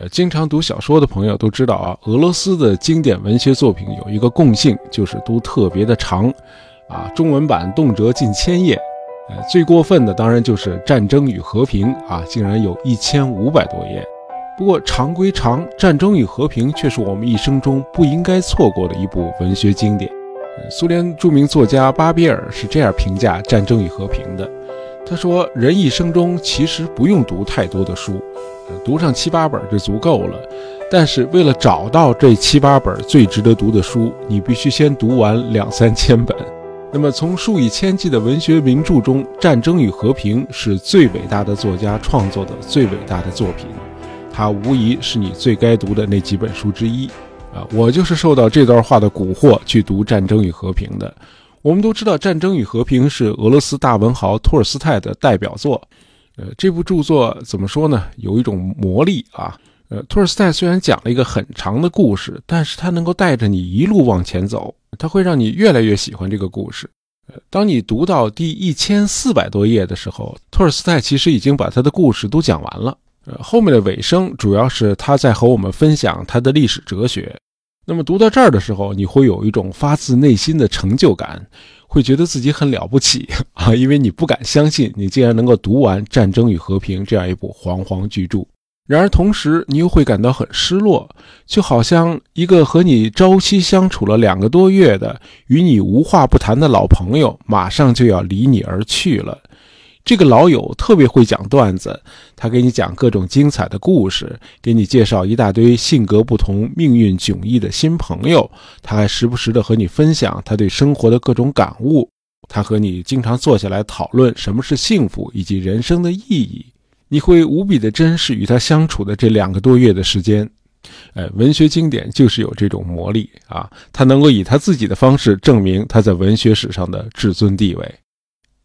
呃，经常读小说的朋友都知道啊，俄罗斯的经典文学作品有一个共性，就是都特别的长，啊，中文版动辄近千页。呃，最过分的当然就是《战争与和平》啊，竟然有一千五百多页。不过长归长，《战争与和平》却是我们一生中不应该错过的一部文学经典。苏联著名作家巴比尔是这样评价《战争与和平》的。他说：“人一生中其实不用读太多的书，读上七八本就足够了。但是为了找到这七八本最值得读的书，你必须先读完两三千本。那么从数以千计的文学名著中，《战争与和平》是最伟大的作家创作的最伟大的作品，它无疑是你最该读的那几本书之一。啊，我就是受到这段话的蛊惑去读《战争与和平》的。”我们都知道，《战争与和平》是俄罗斯大文豪托尔斯泰的代表作。呃，这部著作怎么说呢？有一种魔力啊。呃，托尔斯泰虽然讲了一个很长的故事，但是他能够带着你一路往前走，他会让你越来越喜欢这个故事。呃，当你读到第一千四百多页的时候，托尔斯泰其实已经把他的故事都讲完了。呃，后面的尾声主要是他在和我们分享他的历史哲学。那么读到这儿的时候，你会有一种发自内心的成就感，会觉得自己很了不起啊，因为你不敢相信你竟然能够读完《战争与和平》这样一部煌煌巨著。然而同时，你又会感到很失落，就好像一个和你朝夕相处了两个多月的、与你无话不谈的老朋友，马上就要离你而去了。这个老友特别会讲段子，他给你讲各种精彩的故事，给你介绍一大堆性格不同、命运迥异的新朋友。他还时不时的和你分享他对生活的各种感悟。他和你经常坐下来讨论什么是幸福以及人生的意义。你会无比的珍视与他相处的这两个多月的时间。哎，文学经典就是有这种魔力啊！他能够以他自己的方式证明他在文学史上的至尊地位。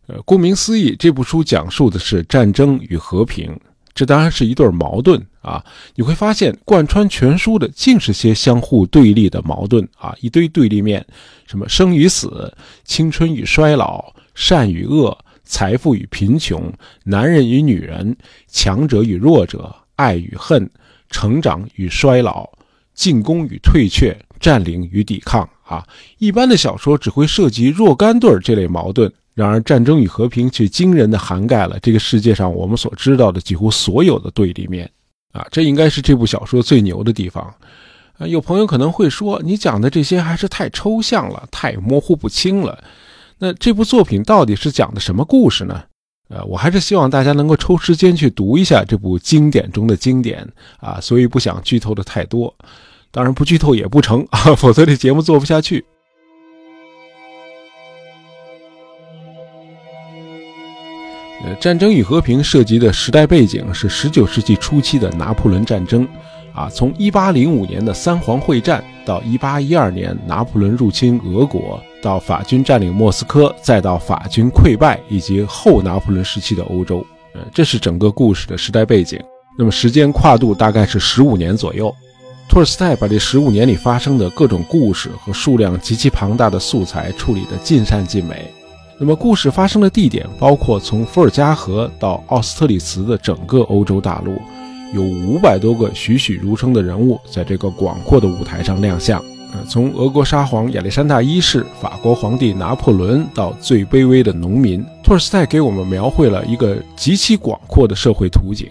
呃，顾名思义，这部书讲述的是战争与和平，这当然是一对矛盾啊。你会发现，贯穿全书的尽是些相互对立的矛盾啊，一堆对立面，什么生与死、青春与衰老、善与恶、财富与贫穷、男人与女人、强者与弱者、爱与恨、成长与衰老、进攻与退却、占领与抵抗啊。一般的小说只会涉及若干对这类矛盾。然而，战争与和平却惊人的涵盖了这个世界上我们所知道的几乎所有的对立面，啊，这应该是这部小说最牛的地方。啊，有朋友可能会说，你讲的这些还是太抽象了，太模糊不清了。那这部作品到底是讲的什么故事呢？呃，我还是希望大家能够抽时间去读一下这部经典中的经典啊，所以不想剧透的太多。当然，不剧透也不成啊，否则这节目做不下去。《战争与和平》涉及的时代背景是19世纪初期的拿破仑战争，啊，从1805年的三皇会战到1812年拿破仑入侵俄国，到法军占领莫斯科，再到法军溃败以及后拿破仑时期的欧洲，呃，这是整个故事的时代背景。那么时间跨度大概是15年左右。托尔斯泰把这15年里发生的各种故事和数量极其庞大的素材处理得尽善尽美。那么，故事发生的地点包括从伏尔加河到奥斯特里茨的整个欧洲大陆，有五百多个栩栩如生的人物在这个广阔的舞台上亮相。呃，从俄国沙皇亚历山大一世、法国皇帝拿破仑到最卑微的农民，托尔斯泰给我们描绘了一个极其广阔的社会图景。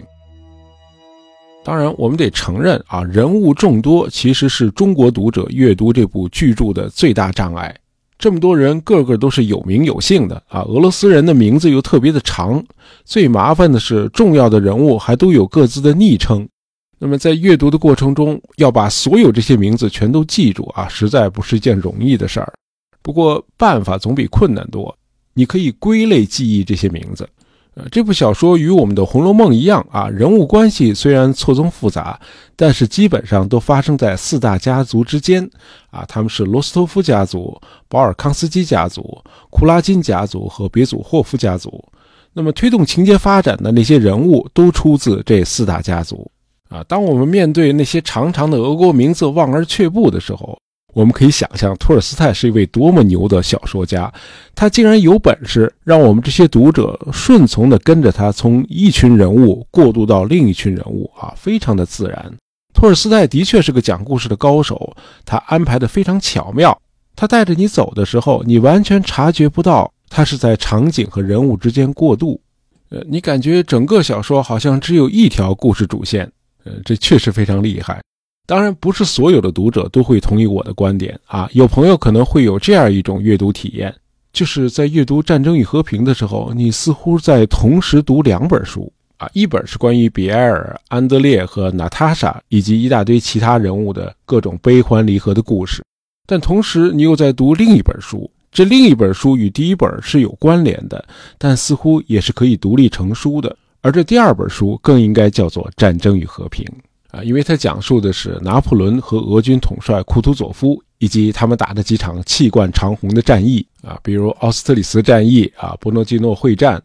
当然，我们得承认啊，人物众多其实是中国读者阅读这部巨著的最大障碍。这么多人，个个都是有名有姓的啊！俄罗斯人的名字又特别的长，最麻烦的是，重要的人物还都有各自的昵称。那么在阅读的过程中，要把所有这些名字全都记住啊，实在不是一件容易的事儿。不过办法总比困难多，你可以归类记忆这些名字。呃，这部小说与我们的《红楼梦》一样啊，人物关系虽然错综复杂，但是基本上都发生在四大家族之间啊。他们是罗斯托夫家族、保尔康斯基家族、库拉金家族和别祖霍夫家族。那么推动情节发展的那些人物都出自这四大家族啊。当我们面对那些长长的俄国名字望而却步的时候，我们可以想象，托尔斯泰是一位多么牛的小说家，他竟然有本事让我们这些读者顺从地跟着他从一群人物过渡到另一群人物啊，非常的自然。托尔斯泰的确是个讲故事的高手，他安排的非常巧妙。他带着你走的时候，你完全察觉不到他是在场景和人物之间过渡。呃，你感觉整个小说好像只有一条故事主线。呃，这确实非常厉害。当然，不是所有的读者都会同意我的观点啊。有朋友可能会有这样一种阅读体验，就是在阅读《战争与和平》的时候，你似乎在同时读两本书啊。一本是关于比埃尔、安德烈和娜塔莎以及一大堆其他人物的各种悲欢离合的故事，但同时你又在读另一本书。这另一本书与第一本是有关联的，但似乎也是可以独立成书的。而这第二本书更应该叫做《战争与和平》啊，因为它讲述的是拿破仑和俄军统帅库图佐夫以及他们打的几场气贯长虹的战役啊，比如奥斯特里茨战役啊、波诺基诺会战。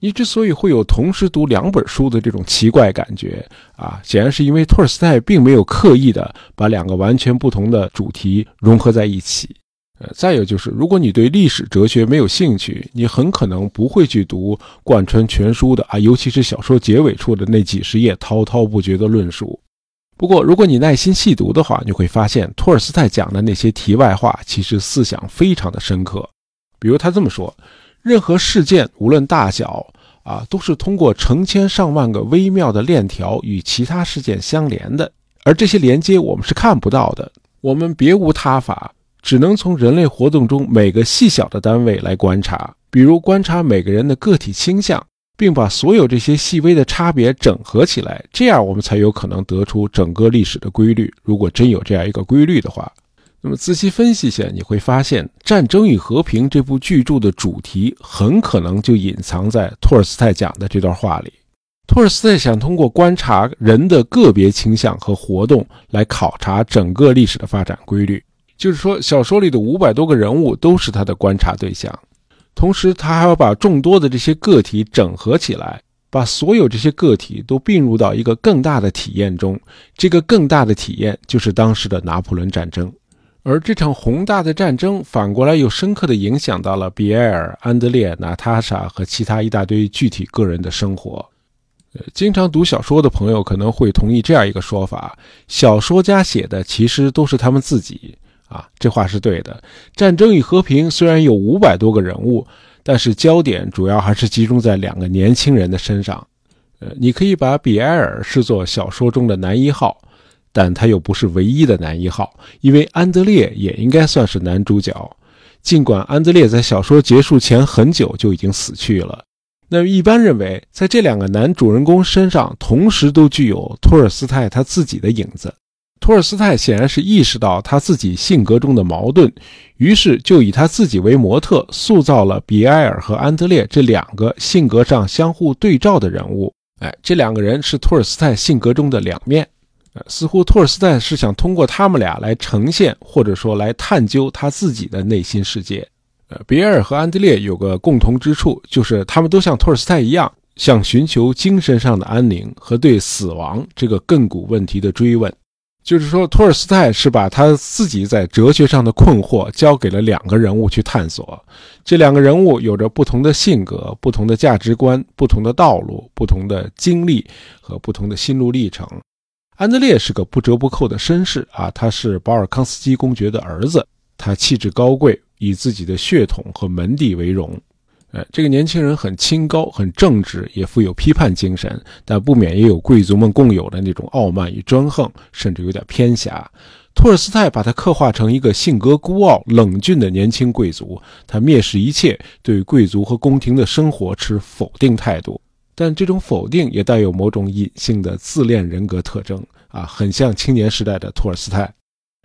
你之所以会有同时读两本书的这种奇怪感觉啊，显然是因为托尔斯泰并没有刻意的把两个完全不同的主题融合在一起。再有就是，如果你对历史哲学没有兴趣，你很可能不会去读贯穿全书的啊，尤其是小说结尾处的那几十页滔滔不绝的论述。不过，如果你耐心细读的话，你会发现托尔斯泰讲的那些题外话，其实思想非常的深刻。比如他这么说：，任何事件无论大小啊，都是通过成千上万个微妙的链条与其他事件相连的，而这些连接我们是看不到的，我们别无他法。只能从人类活动中每个细小的单位来观察，比如观察每个人的个体倾向，并把所有这些细微的差别整合起来，这样我们才有可能得出整个历史的规律。如果真有这样一个规律的话，那么仔细分析一下，你会发现《战争与和平》这部巨著的主题很可能就隐藏在托尔斯泰讲的这段话里。托尔斯泰想通过观察人的个别倾向和活动来考察整个历史的发展规律。就是说，小说里的五百多个人物都是他的观察对象，同时他还要把众多的这些个体整合起来，把所有这些个体都并入到一个更大的体验中。这个更大的体验就是当时的拿破仑战争，而这场宏大的战争反过来又深刻地影响到了比埃尔、安德烈、娜塔莎和其他一大堆具体个人的生活。呃，经常读小说的朋友可能会同意这样一个说法：小说家写的其实都是他们自己。啊，这话是对的。战争与和平虽然有五百多个人物，但是焦点主要还是集中在两个年轻人的身上。呃，你可以把比埃尔视作小说中的男一号，但他又不是唯一的男一号，因为安德烈也应该算是男主角。尽管安德烈在小说结束前很久就已经死去了，那一般认为，在这两个男主人公身上，同时都具有托尔斯泰他自己的影子。托尔斯泰显然是意识到他自己性格中的矛盾，于是就以他自己为模特，塑造了比埃尔和安德烈这两个性格上相互对照的人物。哎，这两个人是托尔斯泰性格中的两面。呃，似乎托尔斯泰是想通过他们俩来呈现，或者说来探究他自己的内心世界。呃，比埃尔和安德烈有个共同之处，就是他们都像托尔斯泰一样，想寻求精神上的安宁和对死亡这个亘古问题的追问。就是说，托尔斯泰是把他自己在哲学上的困惑交给了两个人物去探索。这两个人物有着不同的性格、不同的价值观、不同的道路、不同的经历和不同的心路历程。安德烈是个不折不扣的绅士啊，他是保尔康斯基公爵的儿子，他气质高贵，以自己的血统和门第为荣。呃，这个年轻人很清高，很正直，也富有批判精神，但不免也有贵族们共有的那种傲慢与专横，甚至有点偏狭。托尔斯泰把他刻画成一个性格孤傲、冷峻的年轻贵族，他蔑视一切，对贵族和宫廷的生活持否定态度，但这种否定也带有某种隐性的自恋人格特征啊，很像青年时代的托尔斯泰。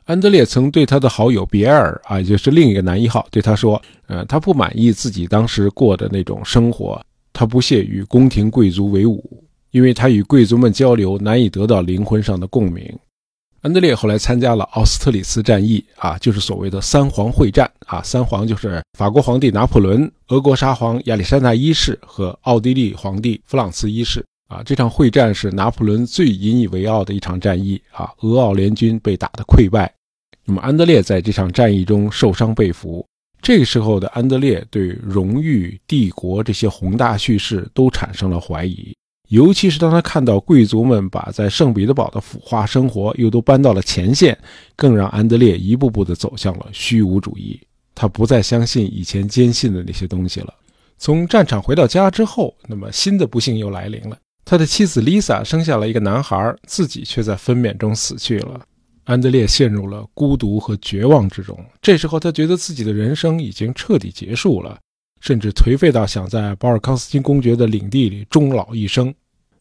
安德烈曾对他的好友比埃尔啊，也就是另一个男一号，对他说：“呃，他不满意自己当时过的那种生活，他不屑与宫廷贵族为伍，因为他与贵族们交流难以得到灵魂上的共鸣。”安德烈后来参加了奥斯特里茨战役啊，就是所谓的三皇会战啊。三皇就是法国皇帝拿破仑、俄国沙皇亚历山大一世和奥地利皇帝弗朗茨一世啊。这场会战是拿破仑最引以为傲的一场战役啊，俄奥联军被打得溃败。那么安德烈在这场战役中受伤被俘，这个时候的安德烈对荣誉、帝国这些宏大叙事都产生了怀疑，尤其是当他看到贵族们把在圣彼得堡的腐化生活又都搬到了前线，更让安德烈一步步地走向了虚无主义。他不再相信以前坚信的那些东西了。从战场回到家之后，那么新的不幸又来临了。他的妻子 Lisa 生下了一个男孩，自己却在分娩中死去了。安德烈陷入了孤独和绝望之中。这时候，他觉得自己的人生已经彻底结束了。甚至颓废到想在保尔康斯金公爵的领地里终老一生。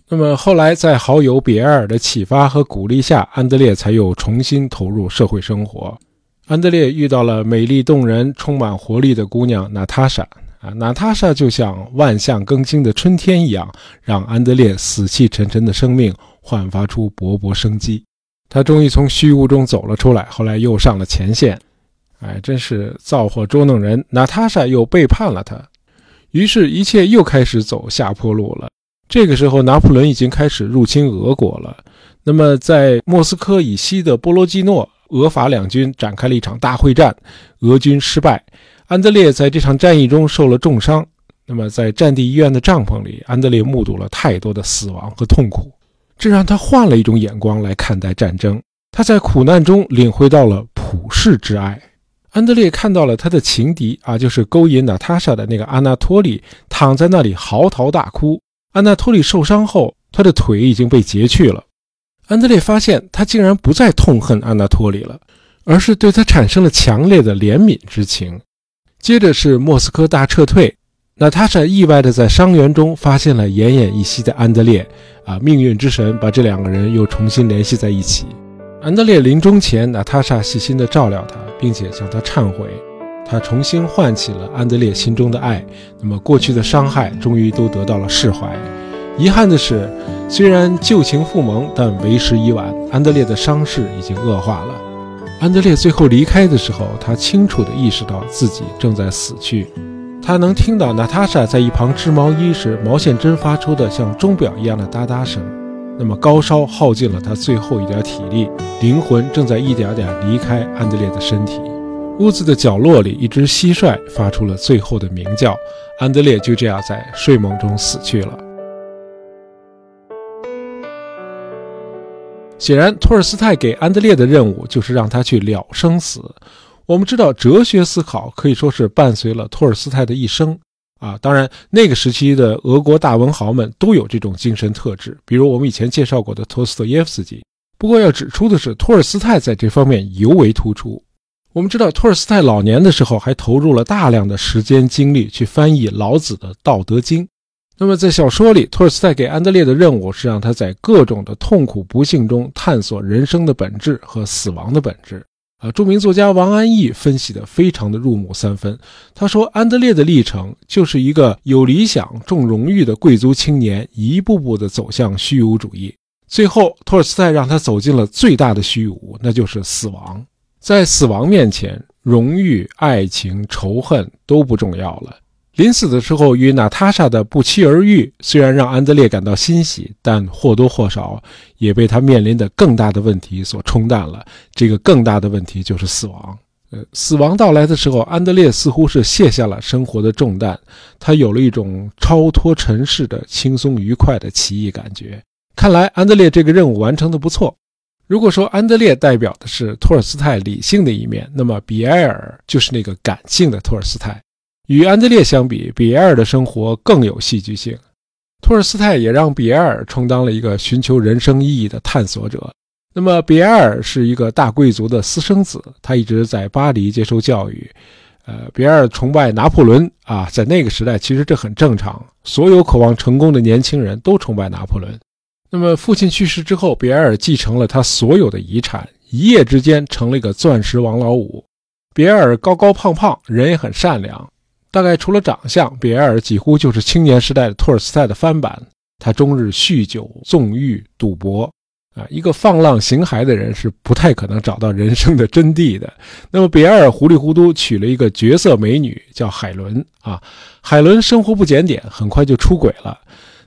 那么后来，在好友比埃尔的启发和鼓励下，安德烈才又重新投入社会生活。安德烈遇到了美丽动人、充满活力的姑娘娜塔莎。啊，娜塔莎就像万象更新的春天一样，让安德烈死气沉沉的生命焕发出勃勃生机。他终于从虚无中走了出来，后来又上了前线。哎，真是造化捉弄人！娜塔莎又背叛了他，于是，一切又开始走下坡路了。这个时候，拿破仑已经开始入侵俄国了。那么，在莫斯科以西的波罗基诺，俄法两军展开了一场大会战，俄军失败。安德烈在这场战役中受了重伤。那么，在战地医院的帐篷里，安德烈目睹了太多的死亡和痛苦，这让他换了一种眼光来看待战争。他在苦难中领会到了普世之爱。安德烈看到了他的情敌啊，就是勾引娜塔莎的那个阿纳托利，躺在那里嚎啕大哭。阿纳托利受伤后，他的腿已经被截去了。安德烈发现他竟然不再痛恨阿纳托利了，而是对他产生了强烈的怜悯之情。接着是莫斯科大撤退，娜塔莎意外地在伤员中发现了奄奄一息的安德烈，啊，命运之神把这两个人又重新联系在一起。安德烈临终前，娜塔莎细心地照料他，并且向他忏悔。他重新唤起了安德烈心中的爱。那么，过去的伤害终于都得到了释怀。遗憾的是，虽然旧情复萌，但为时已晚。安德烈的伤势已经恶化了。安德烈最后离开的时候，他清楚地意识到自己正在死去。他能听到娜塔莎在一旁织毛衣时，毛线针发出的像钟表一样的哒哒声。那么高烧耗尽了他最后一点体力，灵魂正在一点点离开安德烈的身体。屋子的角落里，一只蟋蟀发出了最后的鸣叫。安德烈就这样在睡梦中死去了。显然，托尔斯泰给安德烈的任务就是让他去了生死。我们知道，哲学思考可以说是伴随了托尔斯泰的一生。啊，当然，那个时期的俄国大文豪们都有这种精神特质，比如我们以前介绍过的托斯托耶夫斯基。不过要指出的是，托尔斯泰在这方面尤为突出。我们知道，托尔斯泰老年的时候还投入了大量的时间精力去翻译老子的《道德经》。那么在小说里，托尔斯泰给安德烈的任务是让他在各种的痛苦不幸中探索人生的本质和死亡的本质。啊，著名作家王安忆分析的非常的入木三分。他说，安德烈的历程就是一个有理想、重荣誉的贵族青年，一步步的走向虚无主义。最后，托尔斯泰让他走进了最大的虚无，那就是死亡。在死亡面前，荣誉、爱情、仇恨都不重要了。临死的时候，与娜塔莎的不期而遇，虽然让安德烈感到欣喜，但或多或少也被他面临的更大的问题所冲淡了。这个更大的问题就是死亡。呃，死亡到来的时候，安德烈似乎是卸下了生活的重担，他有了一种超脱尘世的轻松愉快的奇异感觉。看来，安德烈这个任务完成的不错。如果说安德烈代表的是托尔斯泰理性的一面，那么比埃尔就是那个感性的托尔斯泰。与安德烈相比，比埃尔的生活更有戏剧性。托尔斯泰也让比埃尔充当了一个寻求人生意义的探索者。那么，比埃尔是一个大贵族的私生子，他一直在巴黎接受教育。呃，比埃尔崇拜拿破仑啊，在那个时代，其实这很正常，所有渴望成功的年轻人都崇拜拿破仑。那么，父亲去世之后，比埃尔继承了他所有的遗产，一夜之间成了一个钻石王老五。比埃尔高高胖胖，人也很善良。大概除了长相，比埃尔几乎就是青年时代的托尔斯泰的翻版。他终日酗酒、纵欲、赌博，啊，一个放浪形骸的人是不太可能找到人生的真谛的。那么，比埃尔糊里糊涂娶了一个绝色美女，叫海伦。啊，海伦生活不检点，很快就出轨了。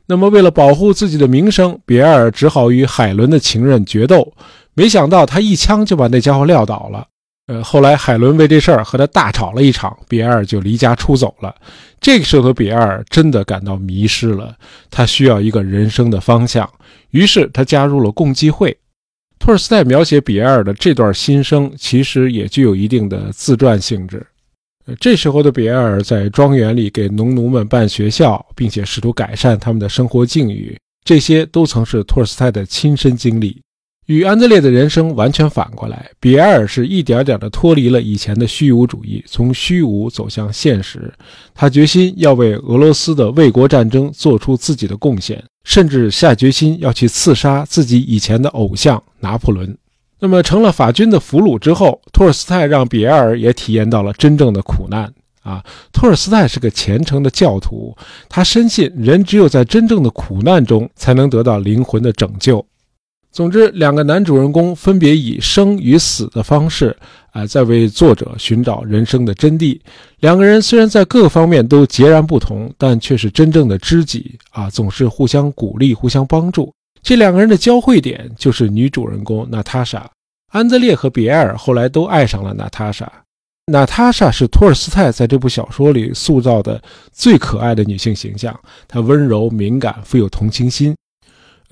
那么，为了保护自己的名声，比埃尔只好与海伦的情人决斗。没想到，他一枪就把那家伙撂倒了。呃，后来海伦为这事儿和他大吵了一场，比埃尔就离家出走了。这个时候比埃尔真的感到迷失了，他需要一个人生的方向，于是他加入了共济会。托尔斯泰描写比埃尔的这段心声，其实也具有一定的自传性质。这时候的比埃尔在庄园里给农奴们办学校，并且试图改善他们的生活境遇，这些都曾是托尔斯泰的亲身经历。与安德烈的人生完全反过来，比埃尔是一点点地脱离了以前的虚无主义，从虚无走向现实。他决心要为俄罗斯的卫国战争做出自己的贡献，甚至下决心要去刺杀自己以前的偶像拿破仑。那么，成了法军的俘虏之后，托尔斯泰让比埃尔也体验到了真正的苦难啊！托尔斯泰是个虔诚的教徒，他深信人只有在真正的苦难中，才能得到灵魂的拯救。总之，两个男主人公分别以生与死的方式，啊，在为作者寻找人生的真谛。两个人虽然在各方面都截然不同，但却是真正的知己啊，总是互相鼓励、互相帮助。这两个人的交汇点就是女主人公娜塔莎。安德烈和比埃尔后来都爱上了娜塔莎。娜塔莎是托尔斯泰在这部小说里塑造的最可爱的女性形象，她温柔、敏感、富有同情心。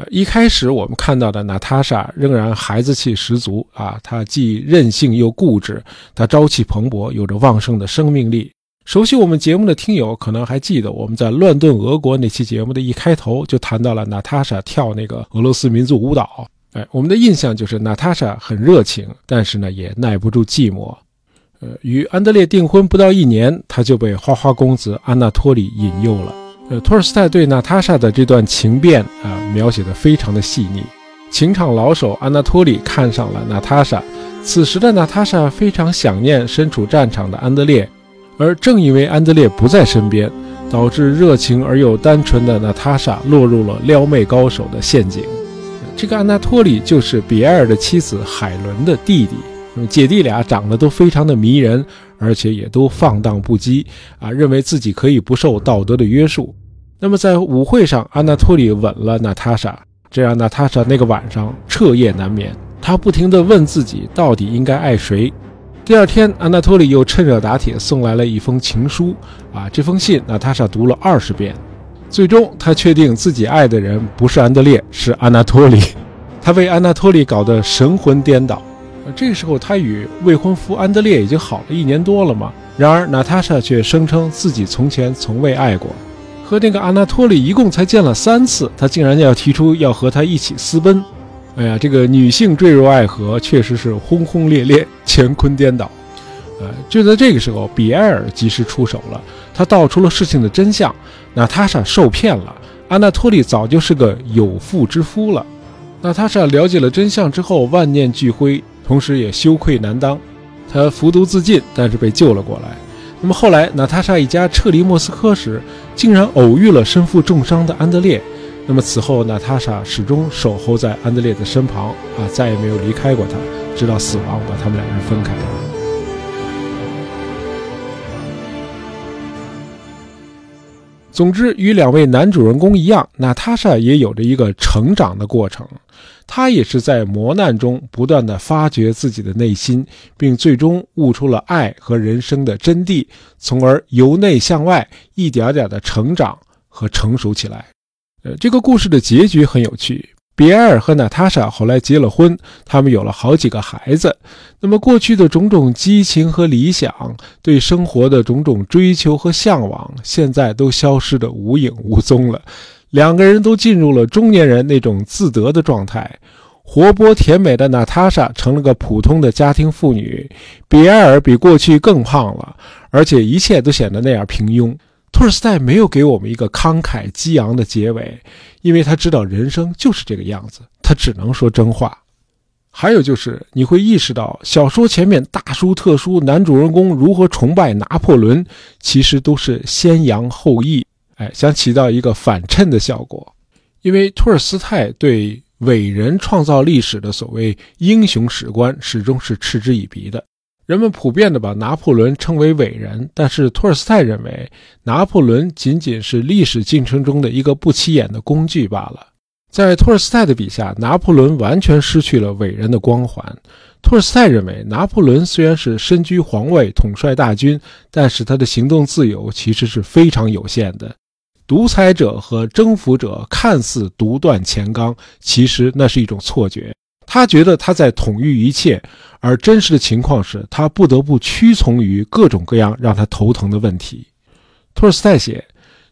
一开始我们看到的娜塔莎仍然孩子气十足啊，她既任性又固执，她朝气蓬勃，有着旺盛的生命力。熟悉我们节目的听友可能还记得，我们在乱炖俄国那期节目的一开头就谈到了娜塔莎跳那个俄罗斯民族舞蹈。哎，我们的印象就是娜塔莎很热情，但是呢也耐不住寂寞。呃，与安德烈订婚不到一年，他就被花花公子安纳托里引诱了。呃，托尔斯泰对娜塔莎的这段情变啊，描写的非常的细腻。情场老手安娜托里看上了娜塔莎，此时的娜塔莎非常想念身处战场的安德烈，而正因为安德烈不在身边，导致热情而又单纯的娜塔莎落入了撩妹高手的陷阱。这个安娜托里就是比埃尔的妻子海伦的弟弟，姐弟俩长得都非常的迷人，而且也都放荡不羁啊，认为自己可以不受道德的约束。那么在舞会上，安娜托里吻了娜塔莎，这让娜塔莎那个晚上彻夜难眠。她不停地问自己，到底应该爱谁。第二天，安娜托里又趁热打铁送来了一封情书。啊，这封信娜塔莎读了二十遍，最终她确定自己爱的人不是安德烈，是安娜托里。她为安娜托里搞得神魂颠倒。这个时候，她与未婚夫安德烈已经好了一年多了嘛。然而，娜塔莎却声称自己从前从未爱过。和那个阿纳托利一共才见了三次，他竟然要提出要和他一起私奔。哎呀，这个女性坠入爱河，确实是轰轰烈烈，乾坤颠倒。呃，就在这个时候，比埃尔及时出手了，他道出了事情的真相：娜塔莎受骗了，阿纳托利早就是个有妇之夫了。娜塔莎了解了真相之后，万念俱灰，同时也羞愧难当，她服毒自尽，但是被救了过来。那么后来，娜塔莎一家撤离莫斯科时，竟然偶遇了身负重伤的安德烈。那么此后，娜塔莎始终守候在安德烈的身旁，啊，再也没有离开过他，直到死亡把他们两人分开。总之，与两位男主人公一样，娜塔莎也有着一个成长的过程。他也是在磨难中不断的发掘自己的内心，并最终悟出了爱和人生的真谛，从而由内向外一点点的成长和成熟起来。呃，这个故事的结局很有趣。比埃尔和娜塔莎后来结了婚，他们有了好几个孩子。那么过去的种种激情和理想，对生活的种种追求和向往，现在都消失得无影无踪了。两个人都进入了中年人那种自得的状态。活泼甜美的娜塔莎成了个普通的家庭妇女，比埃尔比过去更胖了，而且一切都显得那样平庸。托尔斯泰没有给我们一个慷慨激昂的结尾，因为他知道人生就是这个样子，他只能说真话。还有就是，你会意识到小说前面大书特书男主人公如何崇拜拿破仑，其实都是先扬后抑，哎，想起到一个反衬的效果。因为托尔斯泰对伟人创造历史的所谓英雄史观，始终是嗤之以鼻的。人们普遍地把拿破仑称为伟人，但是托尔斯泰认为拿破仑仅仅是历史进程中的一个不起眼的工具罢了。在托尔斯泰的笔下，拿破仑完全失去了伟人的光环。托尔斯泰认为，拿破仑虽然是身居皇位、统帅大军，但是他的行动自由其实是非常有限的。独裁者和征服者看似独断前纲，其实那是一种错觉。他觉得他在统御一切，而真实的情况是他不得不屈从于各种各样让他头疼的问题。托尔斯泰写：“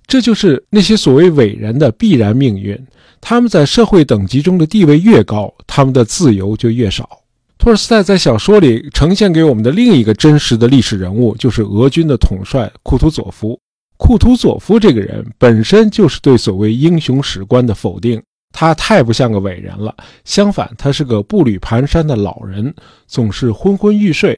这就是那些所谓伟人的必然命运。他们在社会等级中的地位越高，他们的自由就越少。”托尔斯泰在小说里呈现给我们的另一个真实的历史人物，就是俄军的统帅库图佐夫。库图佐夫这个人本身就是对所谓英雄史观的否定，他太不像个伟人了。相反，他是个步履蹒跚的老人，总是昏昏欲睡。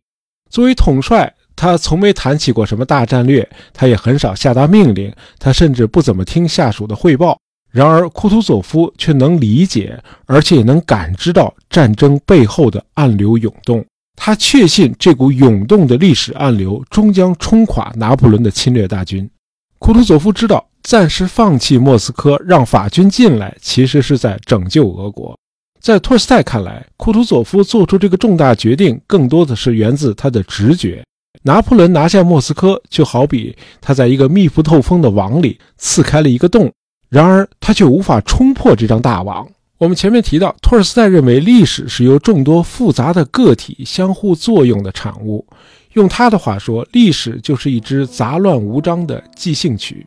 作为统帅，他从没谈起过什么大战略，他也很少下达命令，他甚至不怎么听下属的汇报。然而，库图佐夫却能理解，而且也能感知到战争背后的暗流涌动。他确信这股涌动的历史暗流终将冲垮拿破仑的侵略大军。库图佐夫知道，暂时放弃莫斯科，让法军进来，其实是在拯救俄国。在托尔斯泰看来，库图佐夫做出这个重大决定，更多的是源自他的直觉。拿破仑拿下莫斯科，就好比他在一个密不透风的网里刺开了一个洞，然而他却无法冲破这张大网。我们前面提到，托尔斯泰认为历史是由众多复杂的个体相互作用的产物。用他的话说，历史就是一支杂乱无章的即兴曲。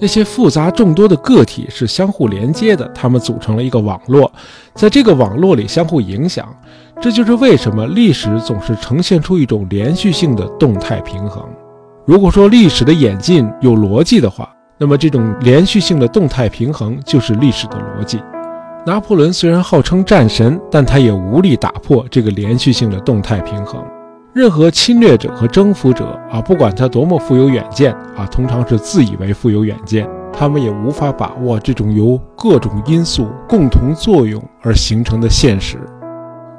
那些复杂众多的个体是相互连接的，它们组成了一个网络，在这个网络里相互影响。这就是为什么历史总是呈现出一种连续性的动态平衡。如果说历史的演进有逻辑的话，那么这种连续性的动态平衡就是历史的逻辑。拿破仑虽然号称战神，但他也无力打破这个连续性的动态平衡。任何侵略者和征服者啊，不管他多么富有远见啊，通常是自以为富有远见，他们也无法把握这种由各种因素共同作用而形成的现实。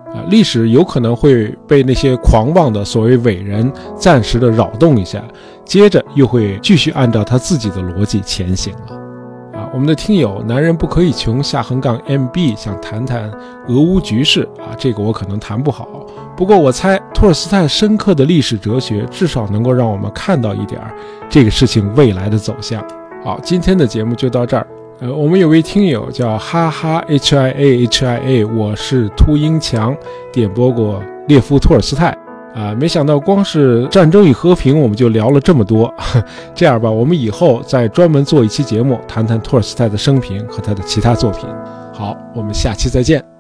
啊，历史有可能会被那些狂妄的所谓伟人暂时的扰动一下，接着又会继续按照他自己的逻辑前行了。啊，我们的听友男人不可以穷下横杠 MB 想谈谈俄乌局势啊，这个我可能谈不好。不过我猜，托尔斯泰深刻的历史哲学至少能够让我们看到一点儿这个事情未来的走向。好，今天的节目就到这儿。呃，我们有位听友叫哈哈 H I A H I A，我是秃鹰强，点播过列夫·托尔斯泰啊。没想到光是战争与和平，我们就聊了这么多。这样吧，我们以后再专门做一期节目，谈谈托尔斯泰的生平和他的其他作品。好，我们下期再见。